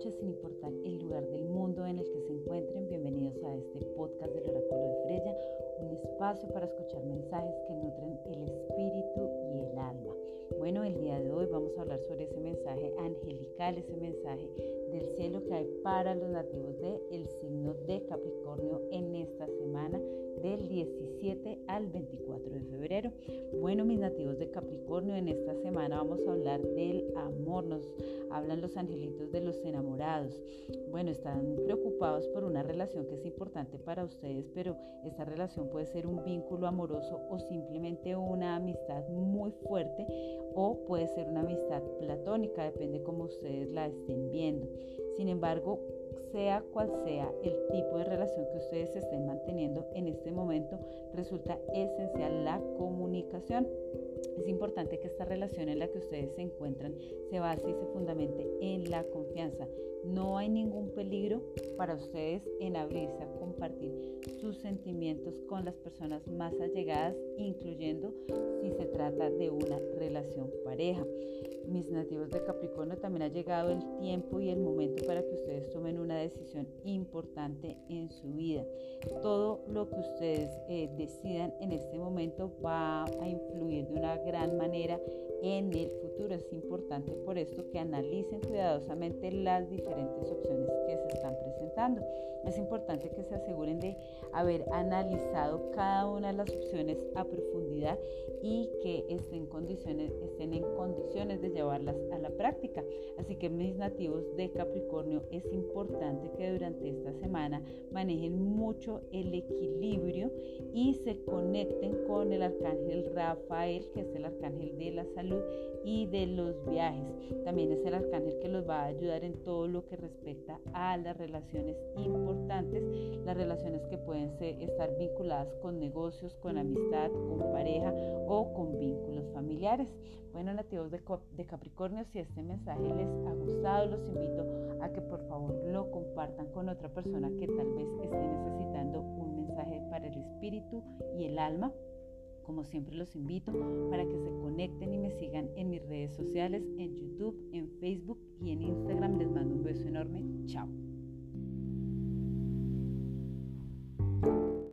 sin importar el lugar del mundo en el que se encuentren. Bienvenidos a este podcast del Oráculo de Freya, un espacio para escuchar mensajes que nutren el espíritu y el alma. Bueno, el día de hoy vamos a hablar sobre ese mensaje angelical, ese mensaje del cielo que hay para los nativos del de signo de Capricornio 17 al 24 de febrero. Bueno, mis nativos de Capricornio, en esta semana vamos a hablar del amor. Nos hablan los angelitos de los enamorados. Bueno, están preocupados por una relación que es importante para ustedes, pero esta relación puede ser un vínculo amoroso o simplemente una amistad muy fuerte o puede ser una amistad platónica, depende cómo ustedes la estén viendo. Sin embargo, sea cual sea el tipo de relación que ustedes estén manteniendo en este momento, resulta esencial la comunicación. Es importante que esta relación en la que ustedes se encuentran se base y se fundamente en la confianza. No hay ningún peligro para ustedes en abrirse a compartir sus sentimientos con las personas más allegadas, incluyendo si se trata de una relación pareja mis nativos de Capricornio, también ha llegado el tiempo y el momento para que ustedes tomen una decisión importante en su vida. Todo lo que ustedes eh, decidan en este momento va a influir de una gran manera en el futuro. Es importante por esto que analicen cuidadosamente las diferentes opciones que se están presentando. Es importante que se aseguren de haber analizado cada una de las opciones a profundidad y que estén, condiciones, estén en condiciones de llevarlas a la práctica. Así que mis nativos de Capricornio es importante que durante esta semana manejen mucho el equilibrio y se conecten con el arcángel Rafael, que es el arcángel de la salud y de los viajes. También es el arcángel que los va a ayudar en todo lo que respecta a las relaciones importantes, las relaciones que pueden ser, estar vinculadas con negocios, con amistad, con pareja o con vínculos familiares. Bueno, nativos de, de Capricornio, si este mensaje les ha gustado, los invito a que por favor lo compartan con otra persona que tal vez esté necesitando un mensaje para el espíritu y el alma. Como siempre los invito para que se conecten y me sigan en mis redes sociales, en YouTube, en Facebook y en Instagram. Les mando un beso enorme. Chao.